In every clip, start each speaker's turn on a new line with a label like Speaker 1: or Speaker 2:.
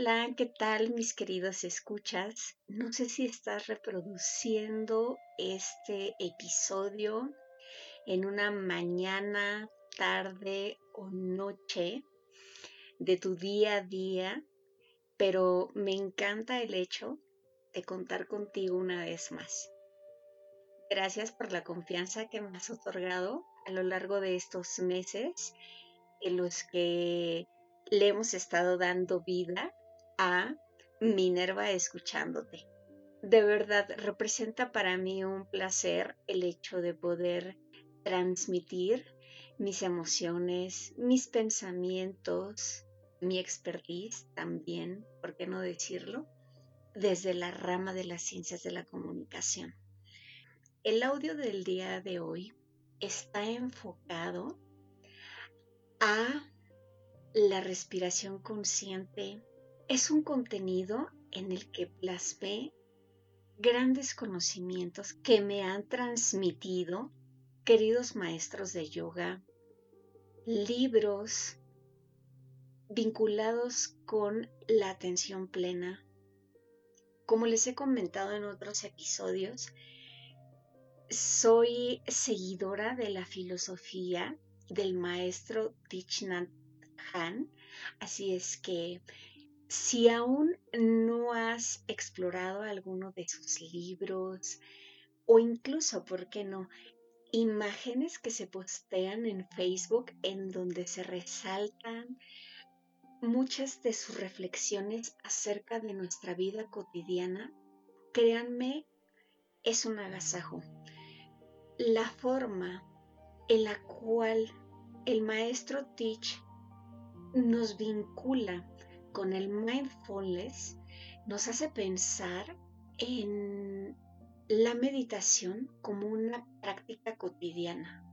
Speaker 1: Hola, ¿qué tal mis queridos escuchas? No sé si estás reproduciendo este episodio en una mañana, tarde o noche de tu día a día, pero me encanta el hecho de contar contigo una vez más. Gracias por la confianza que me has otorgado a lo largo de estos meses en los que le hemos estado dando vida a Minerva escuchándote. De verdad, representa para mí un placer el hecho de poder transmitir mis emociones, mis pensamientos, mi expertise también, ¿por qué no decirlo? Desde la rama de las ciencias de la comunicación. El audio del día de hoy está enfocado a la respiración consciente es un contenido en el que plasmé grandes conocimientos que me han transmitido queridos maestros de yoga, libros vinculados con la atención plena. Como les he comentado en otros episodios, soy seguidora de la filosofía del maestro Thich Hanh, así es que si aún no has explorado alguno de sus libros o incluso, ¿por qué no? Imágenes que se postean en Facebook en donde se resaltan muchas de sus reflexiones acerca de nuestra vida cotidiana, créanme, es un agasajo. La forma en la cual el maestro Teach nos vincula con el mindfulness nos hace pensar en la meditación como una práctica cotidiana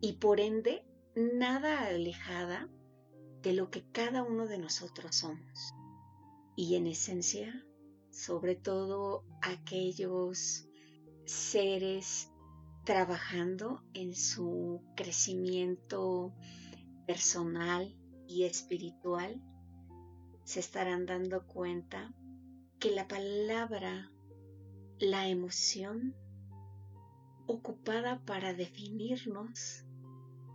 Speaker 1: y por ende nada alejada de lo que cada uno de nosotros somos. Y en esencia, sobre todo aquellos seres trabajando en su crecimiento personal y espiritual, se estarán dando cuenta que la palabra, la emoción, ocupada para definirnos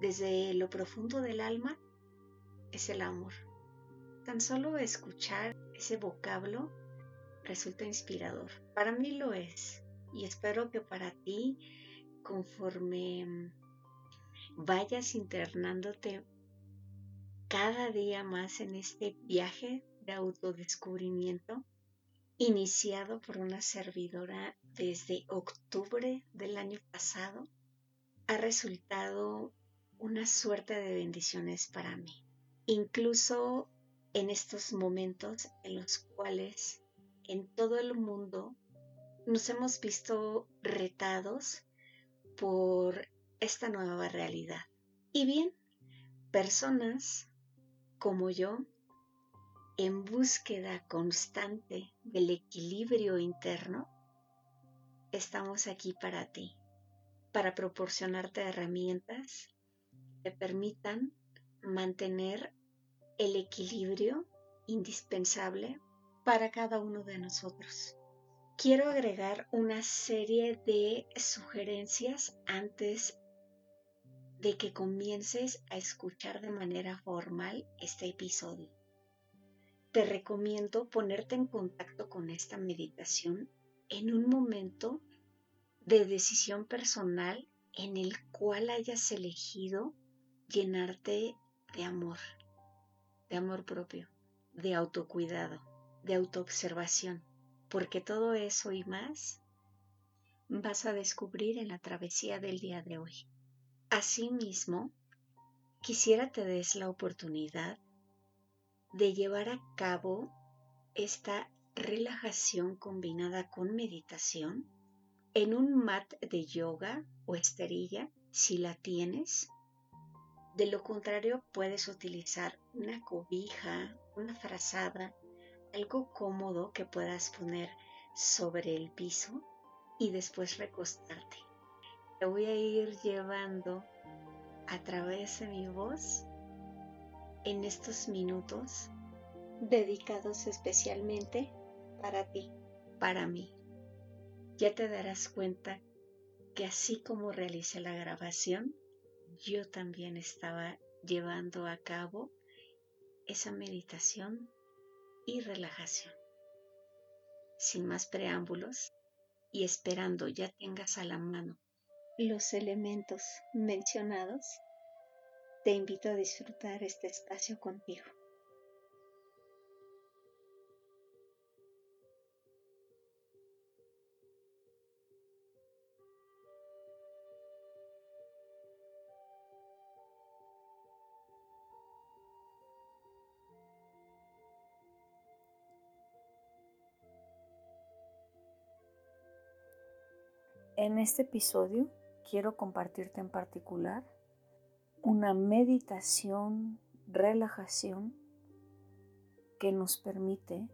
Speaker 1: desde lo profundo del alma, es el amor. Tan solo escuchar ese vocablo resulta inspirador. Para mí lo es y espero que para ti, conforme vayas internándote cada día más en este viaje de autodescubrimiento iniciado por una servidora desde octubre del año pasado, ha resultado una suerte de bendiciones para mí. Incluso en estos momentos en los cuales en todo el mundo nos hemos visto retados por esta nueva realidad. Y bien, personas como yo, en búsqueda constante del equilibrio interno, estamos aquí para ti, para proporcionarte herramientas que te permitan mantener el equilibrio indispensable para cada uno de nosotros. Quiero agregar una serie de sugerencias antes de que comiences a escuchar de manera formal este episodio. Te recomiendo ponerte en contacto con esta meditación en un momento de decisión personal en el cual hayas elegido llenarte de amor, de amor propio, de autocuidado, de autoobservación, porque todo eso y más vas a descubrir en la travesía del día de hoy. Asimismo, quisiera te des la oportunidad de llevar a cabo esta relajación combinada con meditación en un mat de yoga o esterilla si la tienes. De lo contrario, puedes utilizar una cobija, una frazada, algo cómodo que puedas poner sobre el piso y después recostarte voy a ir llevando a través de mi voz en estos minutos dedicados especialmente para ti, para mí. Ya te darás cuenta que así como realicé la grabación, yo también estaba llevando a cabo esa meditación y relajación. Sin más preámbulos y esperando ya tengas a la mano los elementos mencionados, te invito a disfrutar este espacio contigo.
Speaker 2: En este episodio quiero compartirte en particular una meditación, relajación que nos permite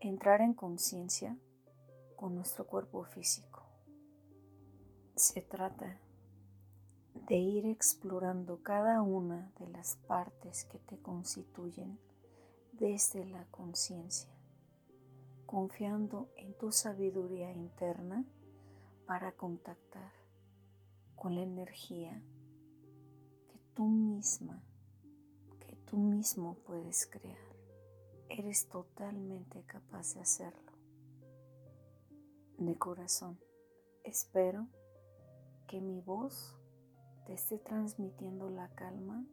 Speaker 2: entrar en conciencia con nuestro cuerpo físico. Se trata de ir explorando cada una de las partes que te constituyen desde la conciencia, confiando en tu sabiduría interna para contactar con la energía que tú misma, que tú mismo puedes crear. Eres totalmente capaz de hacerlo. De corazón, espero que mi voz te esté transmitiendo la calma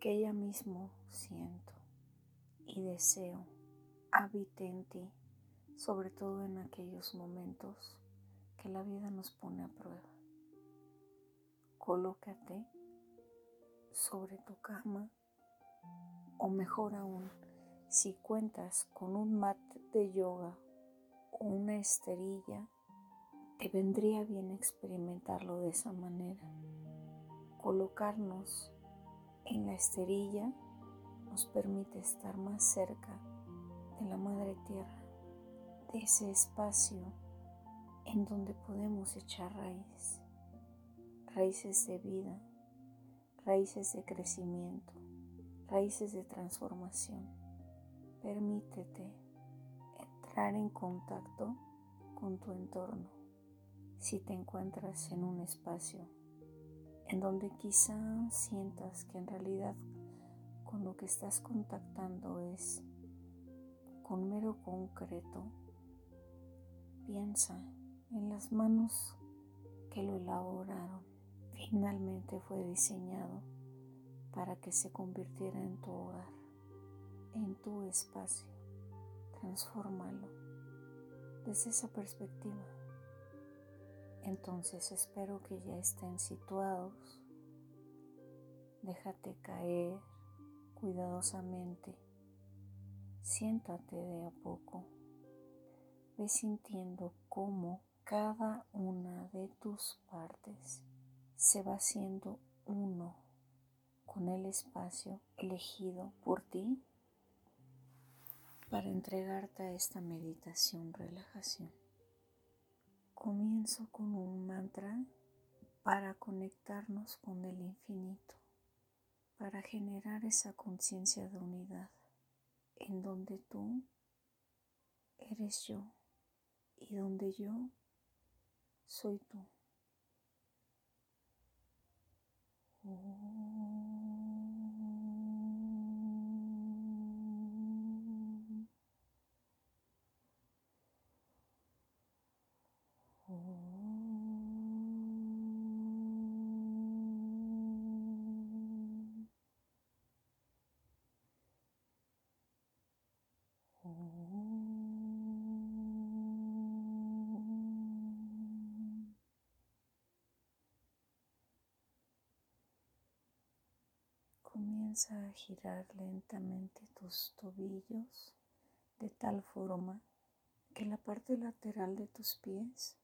Speaker 2: que ella mismo siento y deseo habite en ti, sobre todo en aquellos momentos que la vida nos pone a prueba. Colócate sobre tu cama o mejor aún, si cuentas con un mat de yoga o una esterilla, te vendría bien experimentarlo de esa manera. Colocarnos en la esterilla nos permite estar más cerca de la Madre Tierra, de ese espacio en donde podemos echar raíces, raíces de vida, raíces de crecimiento, raíces de transformación. Permítete entrar en contacto con tu entorno. Si te encuentras en un espacio en donde quizá sientas que en realidad con lo que estás contactando es con mero concreto, piensa en las manos que lo elaboraron. Finalmente fue diseñado para que se convirtiera en tu hogar, en tu espacio. Transfórmalo desde esa perspectiva. Entonces espero que ya estén situados. Déjate caer cuidadosamente. Siéntate de a poco. Ve sintiendo cómo cada una de tus partes se va haciendo uno con el espacio elegido por ti para entregarte a esta meditación relajación. Comienzo con un mantra para conectarnos con el infinito, para generar esa conciencia de unidad en donde tú eres yo y donde yo soy tú. Oh. Comienza a girar lentamente tus tobillos de tal forma que la parte lateral de tus pies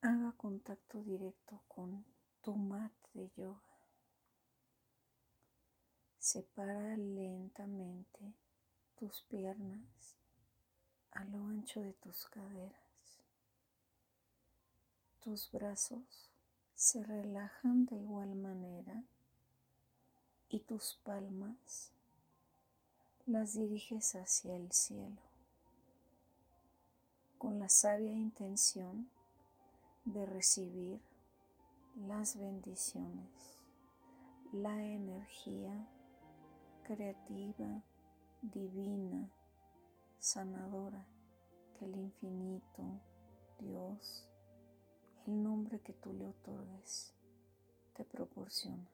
Speaker 2: haga contacto directo con tu mat de yoga. Separa lentamente tus piernas a lo ancho de tus caderas. Tus brazos se relajan de igual manera y tus palmas las diriges hacia el cielo con la sabia intención de recibir las bendiciones, la energía creativa, divina, sanadora que el infinito, Dios, el nombre que tú le otorgues, te proporciona.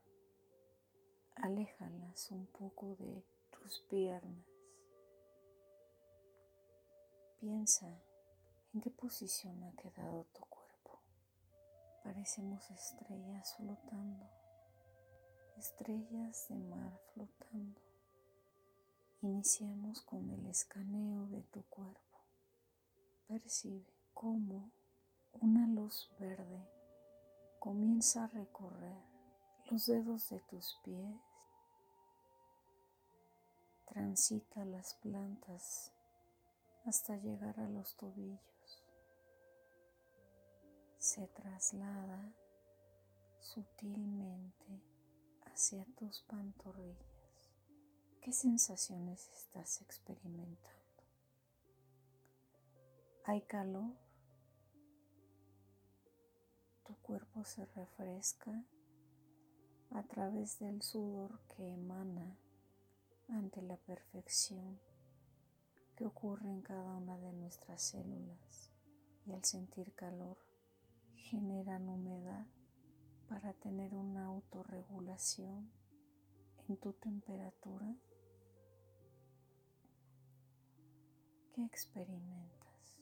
Speaker 2: Aléjalas un poco de tus piernas. Piensa en qué posición ha quedado tu cuerpo. Parecemos estrellas flotando, estrellas de mar flotando. Iniciamos con el escaneo de tu cuerpo. Percibe cómo una luz verde comienza a recorrer los dedos de tus pies, transita las plantas hasta llegar a los tobillos, se traslada sutilmente hacia tus pantorrillas. ¿Qué sensaciones estás experimentando? ¿Hay calor? Tu cuerpo se refresca a través del sudor que emana ante la perfección que ocurre en cada una de nuestras células y al sentir calor generan humedad para tener una autorregulación en tu temperatura ¿Qué experimentas?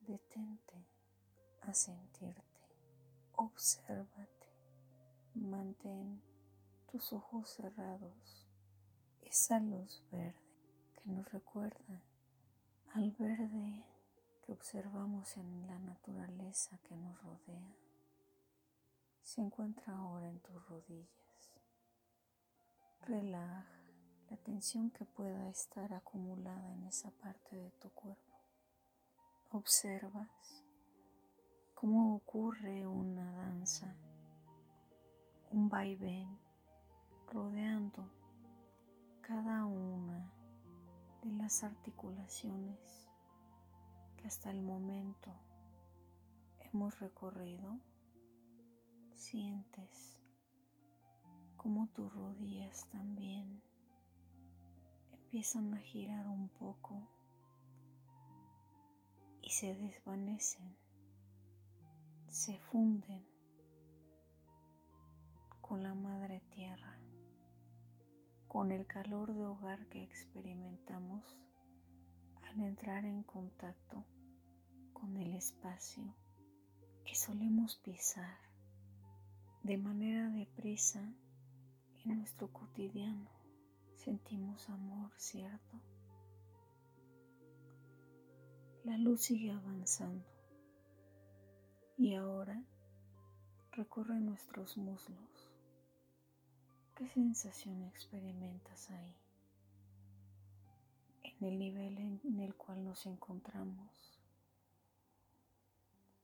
Speaker 2: Detente a sentirte, obsérvate, mantén tus ojos cerrados. Esa luz verde que nos recuerda al verde que observamos en la naturaleza que nos rodea se encuentra ahora en tus rodillas. Relaja la tensión que pueda estar acumulada en esa parte de tu cuerpo. Observas cómo ocurre una danza, un vaivén rodeando cada una de las articulaciones que hasta el momento hemos recorrido. Sientes como tus rodillas también empiezan a girar un poco y se desvanecen, se funden con la madre tierra, con el calor de hogar que experimentamos al entrar en contacto con el espacio que solemos pisar de manera deprisa en nuestro cotidiano sentimos amor, ¿cierto? La luz sigue avanzando y ahora recorre nuestros muslos. ¿Qué sensación experimentas ahí? En el nivel en el cual nos encontramos,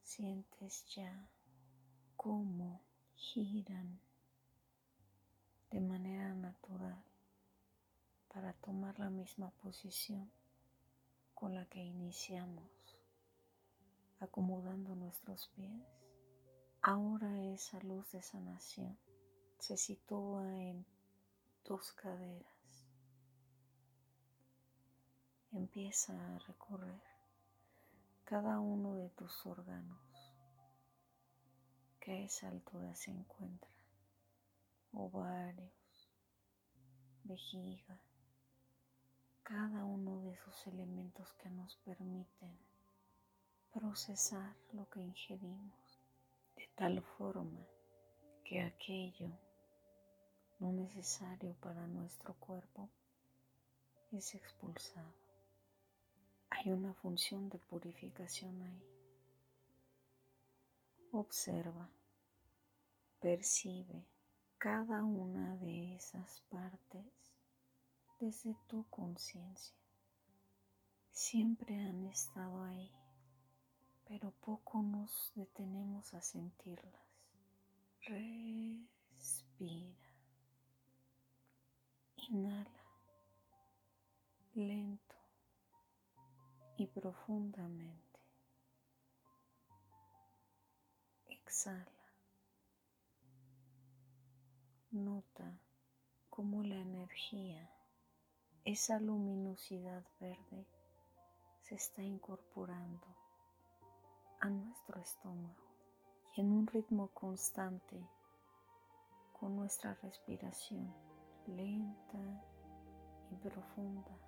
Speaker 2: sientes ya cómo giran de manera natural para tomar la misma posición con la que iniciamos, acomodando nuestros pies. Ahora esa luz de sanación se sitúa en tus caderas. Empieza a recorrer cada uno de tus órganos que a esa altura se encuentran. Ovarios, vejiga, cada uno de esos elementos que nos permiten procesar lo que ingerimos de tal forma que aquello no necesario para nuestro cuerpo es expulsado. Hay una función de purificación ahí. Observa, percibe cada una de esas partes desde tu conciencia. Siempre han estado ahí, pero poco nos detenemos a sentirlas. Respira. Inhala lento y profundamente. Exhala. Nota cómo la energía, esa luminosidad verde, se está incorporando a nuestro estómago y en un ritmo constante con nuestra respiración lenta y profunda.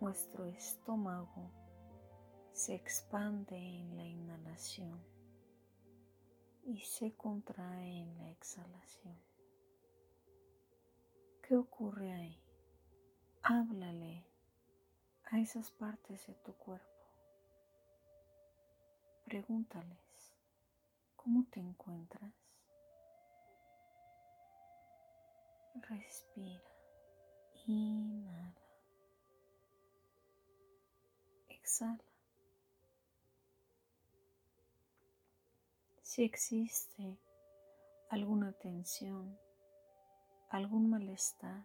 Speaker 2: Nuestro estómago se expande en la inhalación y se contrae en la exhalación. ¿Qué ocurre ahí? Háblale a esas partes de tu cuerpo. Pregúntales, ¿cómo te encuentras? Respira, inhala, exhala. Si existe alguna tensión, algún malestar,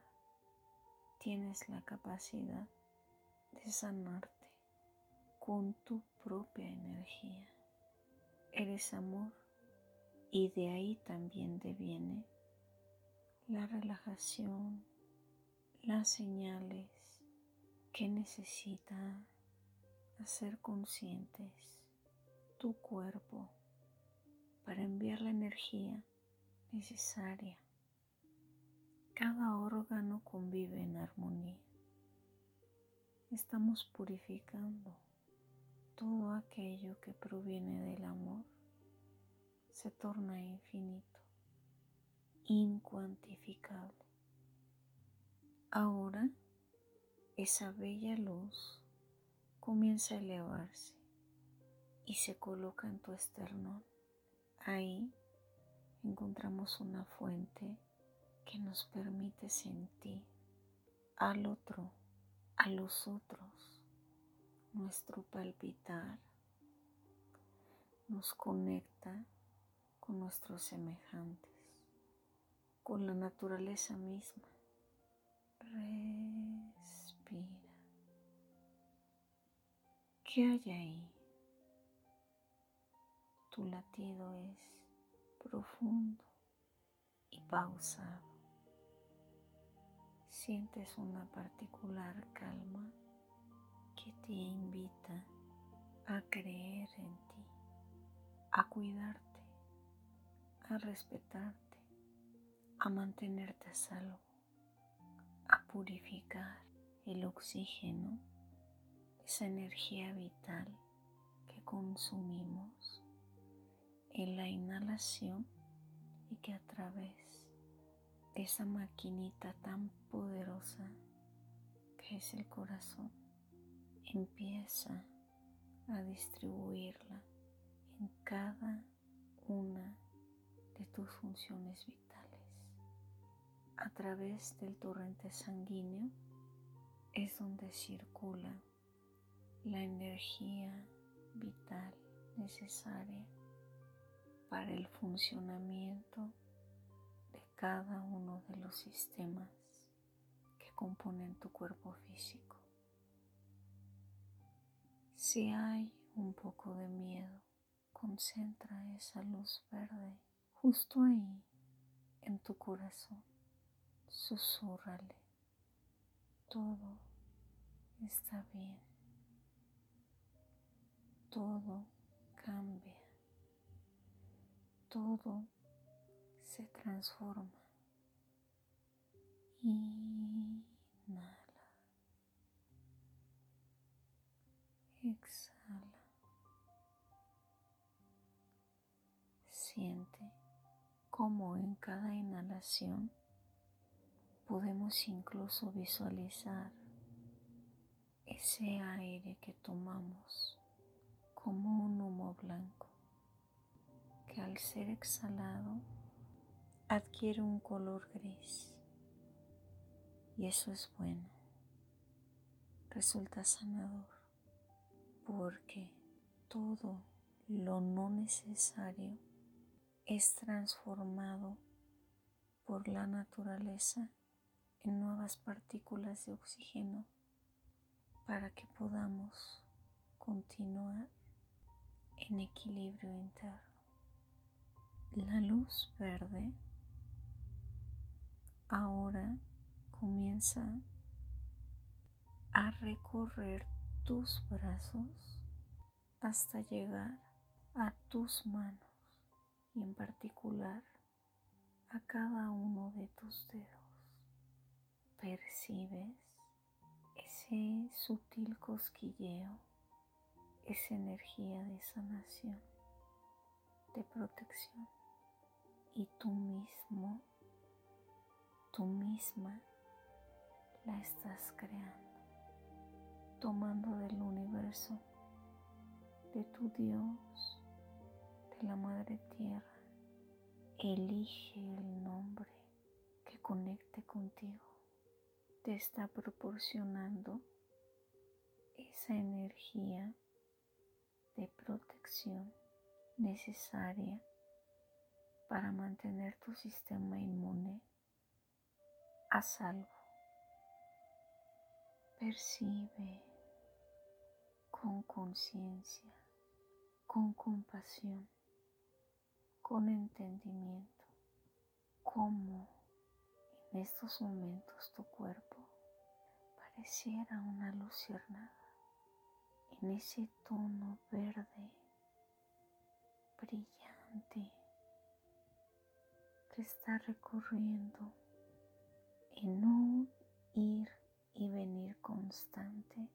Speaker 2: tienes la capacidad de sanarte con tu propia energía. Eres amor y de ahí también deviene la relajación, las señales que necesita hacer conscientes tu cuerpo para enviar la energía necesaria. Cada órgano convive en armonía. Estamos purificando todo aquello que proviene del amor. Se torna infinito, incuantificable. Ahora esa bella luz comienza a elevarse y se coloca en tu esternón. Ahí encontramos una fuente que nos permite sentir al otro, a los otros, nuestro palpitar, nos conecta con nuestros semejantes, con la naturaleza misma. Respira. ¿Qué hay ahí? tu latido es profundo y pausado. Sientes una particular calma que te invita a creer en ti, a cuidarte, a respetarte, a mantenerte a salvo, a purificar el oxígeno, esa energía vital que consumimos en la inhalación y que a través de esa maquinita tan poderosa que es el corazón empieza a distribuirla en cada una de tus funciones vitales. A través del torrente sanguíneo es donde circula la energía vital necesaria para el funcionamiento de cada uno de los sistemas que componen tu cuerpo físico. Si hay un poco de miedo, concentra esa luz verde justo ahí en tu corazón. Susúrrale. Todo está bien. Todo cambia todo se transforma. Inhala. Exhala. Siente cómo en cada inhalación podemos incluso visualizar ese aire que tomamos como un humo blanco que al ser exhalado adquiere un color gris. Y eso es bueno. Resulta sanador porque todo lo no necesario es transformado por la naturaleza en nuevas partículas de oxígeno para que podamos continuar en equilibrio interno. La luz verde ahora comienza a recorrer tus brazos hasta llegar a tus manos y en particular a cada uno de tus dedos. Percibes ese sutil cosquilleo, esa energía de sanación, de protección y tú mismo, tú misma la estás creando, tomando del universo, de tu Dios, de la Madre Tierra. Elige el nombre que conecte contigo. Te está proporcionando esa energía de protección necesaria para mantener tu sistema inmune a salvo. Percibe con conciencia, con compasión, con entendimiento cómo en estos momentos tu cuerpo pareciera una luciérnaga en ese tono verde brillante que está recorriendo en un ir y venir constante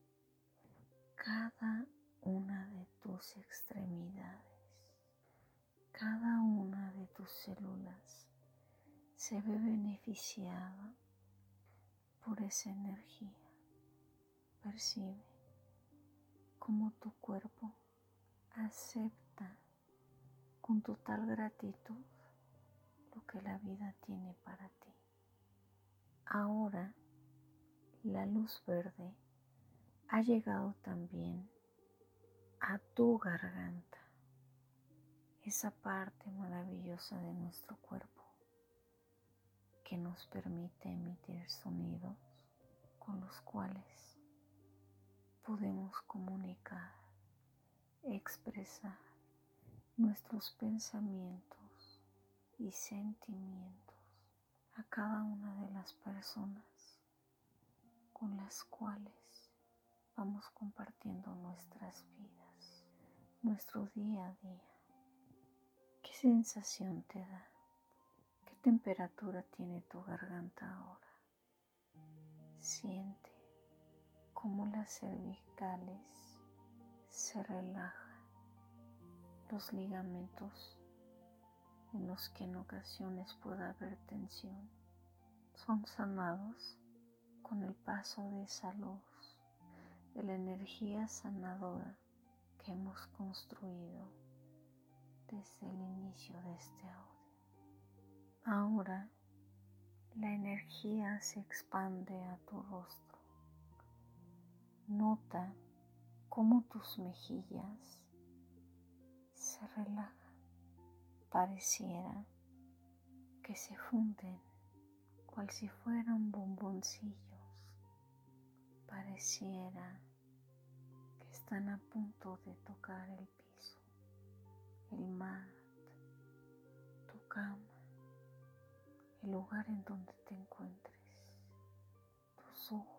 Speaker 2: cada una de tus extremidades, cada una de tus células se ve beneficiada por esa energía. Percibe cómo tu cuerpo acepta con total gratitud lo que la vida tiene para ti. Ahora la luz verde ha llegado también a tu garganta, esa parte maravillosa de nuestro cuerpo que nos permite emitir sonidos con los cuales podemos comunicar, expresar nuestros pensamientos y sentimientos a cada una de las personas con las cuales vamos compartiendo nuestras vidas, nuestro día a día. ¿Qué sensación te da? ¿Qué temperatura tiene tu garganta ahora? Siente cómo las cervicales se relajan, los ligamentos en los que en ocasiones pueda haber tensión son sanados con el paso de esa luz, de la energía sanadora que hemos construido desde el inicio de este audio. Ahora la energía se expande a tu rostro. Nota cómo tus mejillas se relajan. Pareciera que se funden cual si fueran bomboncillos pareciera que están a punto de tocar el piso, el mat, tu cama, el lugar en donde te encuentres, tus ojos,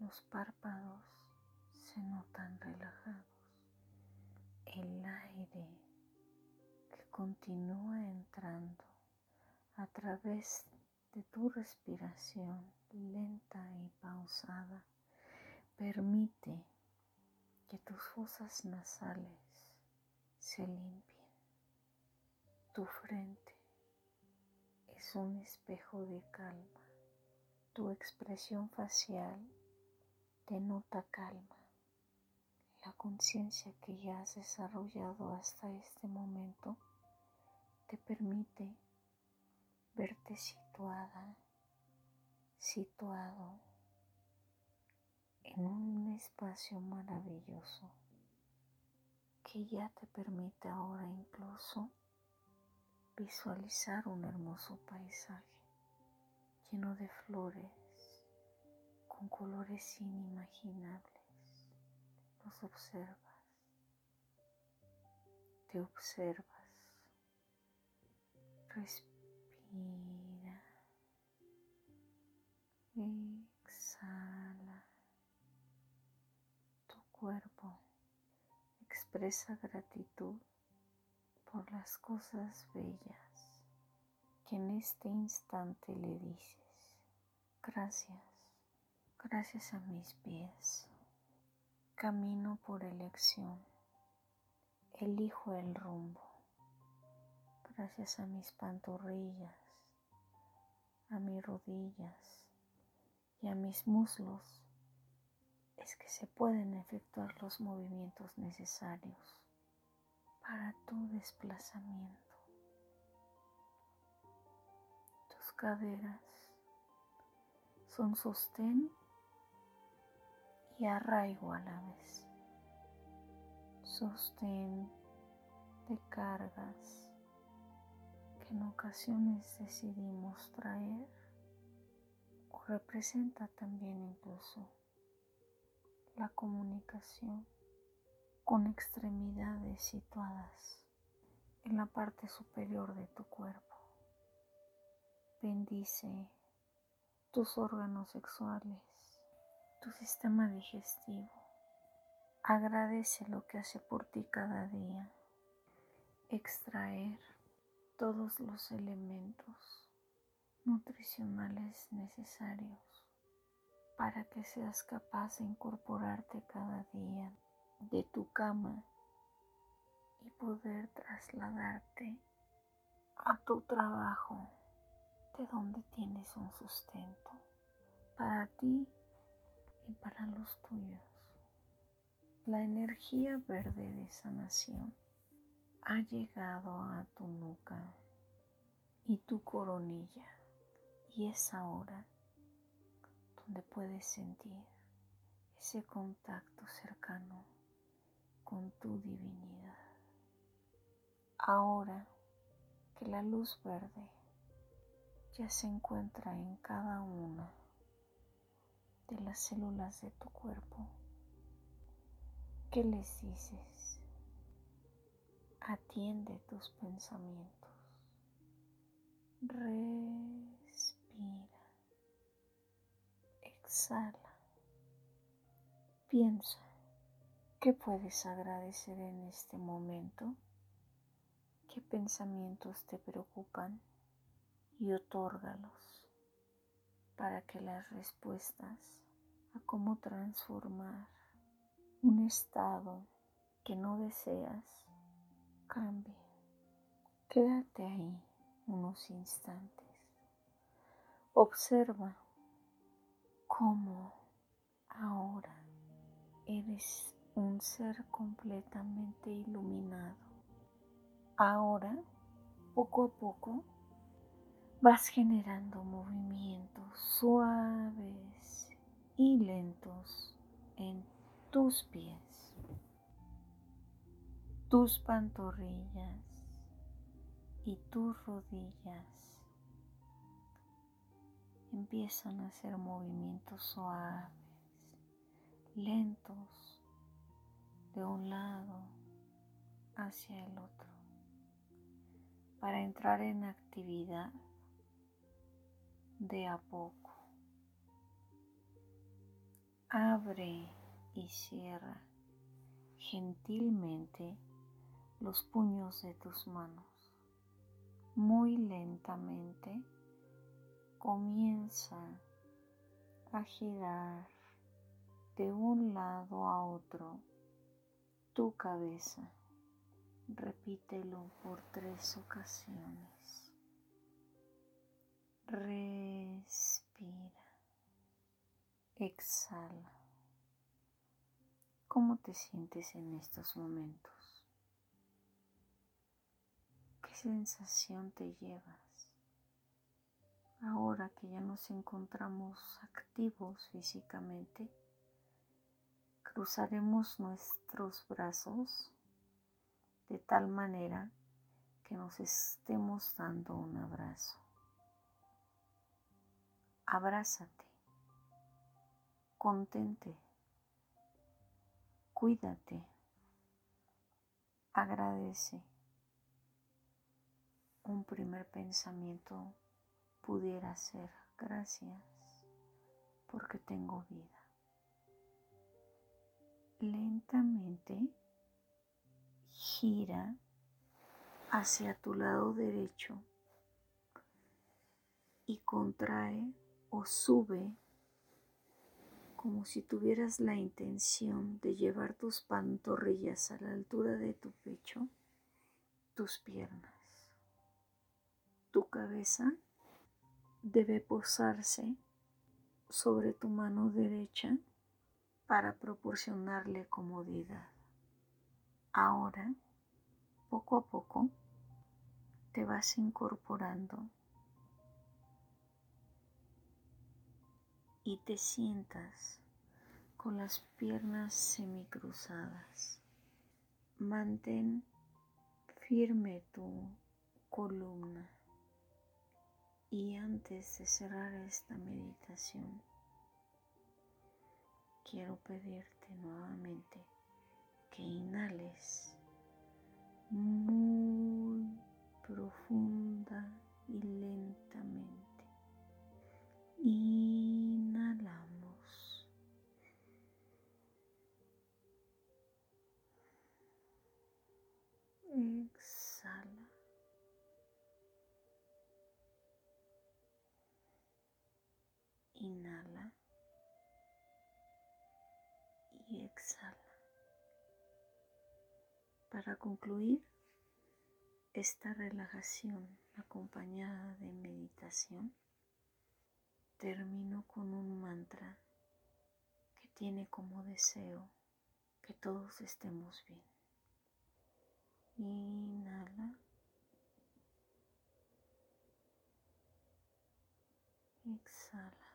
Speaker 2: los párpados se notan relajados, el aire que continúa entrando a través de tu respiración lenta y pausada permite que tus fosas nasales se limpien. Tu frente es un espejo de calma. Tu expresión facial denota calma. La conciencia que ya has desarrollado hasta este momento te permite verte situada situado en un espacio maravilloso que ya te permite ahora incluso visualizar un hermoso paisaje lleno de flores, con colores inimaginables. Los observas. Te observas. Respira. Exhala. Tu cuerpo expresa gratitud por las cosas bellas que en este instante le dices. Gracias, gracias a mis pies. Camino por elección. Elijo el rumbo. Gracias a mis pantorrillas, a mis rodillas y a mis muslos es que se pueden efectuar los movimientos necesarios para tu desplazamiento. Tus caderas son sostén y arraigo a la vez. Sostén de cargas que en ocasiones decidimos traer o representa también incluso la comunicación con extremidades situadas en la parte superior de tu cuerpo. Bendice tus órganos sexuales, tu sistema digestivo. Agradece lo que hace por ti cada día. Extraer todos los elementos nutricionales necesarios para que seas capaz de incorporarte cada día de tu cama y poder trasladarte a tu trabajo de donde tienes un sustento para ti para los tuyos. La energía verde de sanación ha llegado a tu nuca y tu coronilla y es ahora donde puedes sentir ese contacto cercano con tu divinidad. Ahora que la luz verde ya se encuentra en cada una de las células de tu cuerpo, ¿qué les dices? Atiende tus pensamientos. Respira. Exhala. Piensa, ¿qué puedes agradecer en este momento? ¿Qué pensamientos te preocupan? Y otórgalos para que las respuestas a cómo transformar un estado que no deseas cambie. Quédate ahí unos instantes. Observa cómo ahora eres un ser completamente iluminado. Ahora, poco a poco, vas generando movimientos suaves y lentos en tus pies, tus pantorrillas y tus rodillas empiezan a hacer movimientos suaves, lentos, de un lado hacia el otro, para entrar en actividad de a poco. Abre y cierra gentilmente los puños de tus manos. Muy lentamente comienza a girar de un lado a otro tu cabeza. Repítelo por tres ocasiones. Respira. Exhala. ¿Cómo te sientes en estos momentos? ¿Qué sensación te llevas? Ahora que ya nos encontramos activos físicamente, cruzaremos nuestros brazos de tal manera que nos estemos dando un abrazo. Abrázate contente, cuídate, agradece. Un primer pensamiento pudiera ser gracias porque tengo vida. Lentamente gira hacia tu lado derecho y contrae o sube como si tuvieras la intención de llevar tus pantorrillas a la altura de tu pecho, tus piernas. Tu cabeza debe posarse sobre tu mano derecha para proporcionarle comodidad. Ahora, poco a poco, te vas incorporando y te sientas con las piernas semicruzadas. Mantén firme tu columna. Y antes de cerrar esta meditación, quiero pedirte nuevamente que inhales muy profunda y lentamente. Inhalamos. Exhala. Inhala y exhala. Para concluir esta relajación acompañada de meditación, termino con un mantra que tiene como deseo que todos estemos bien. Inhala. Exhala.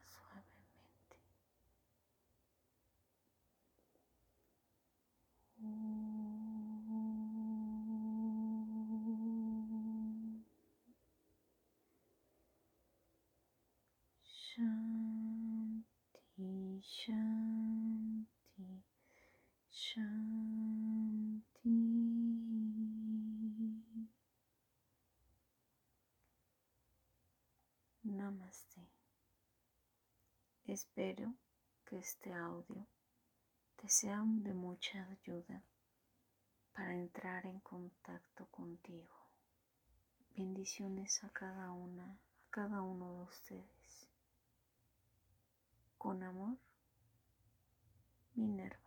Speaker 2: Namaste. Espero que este audio te sea de mucha ayuda para entrar en contacto contigo. Bendiciones a cada una, a cada uno de ustedes. Con amor, Minerva.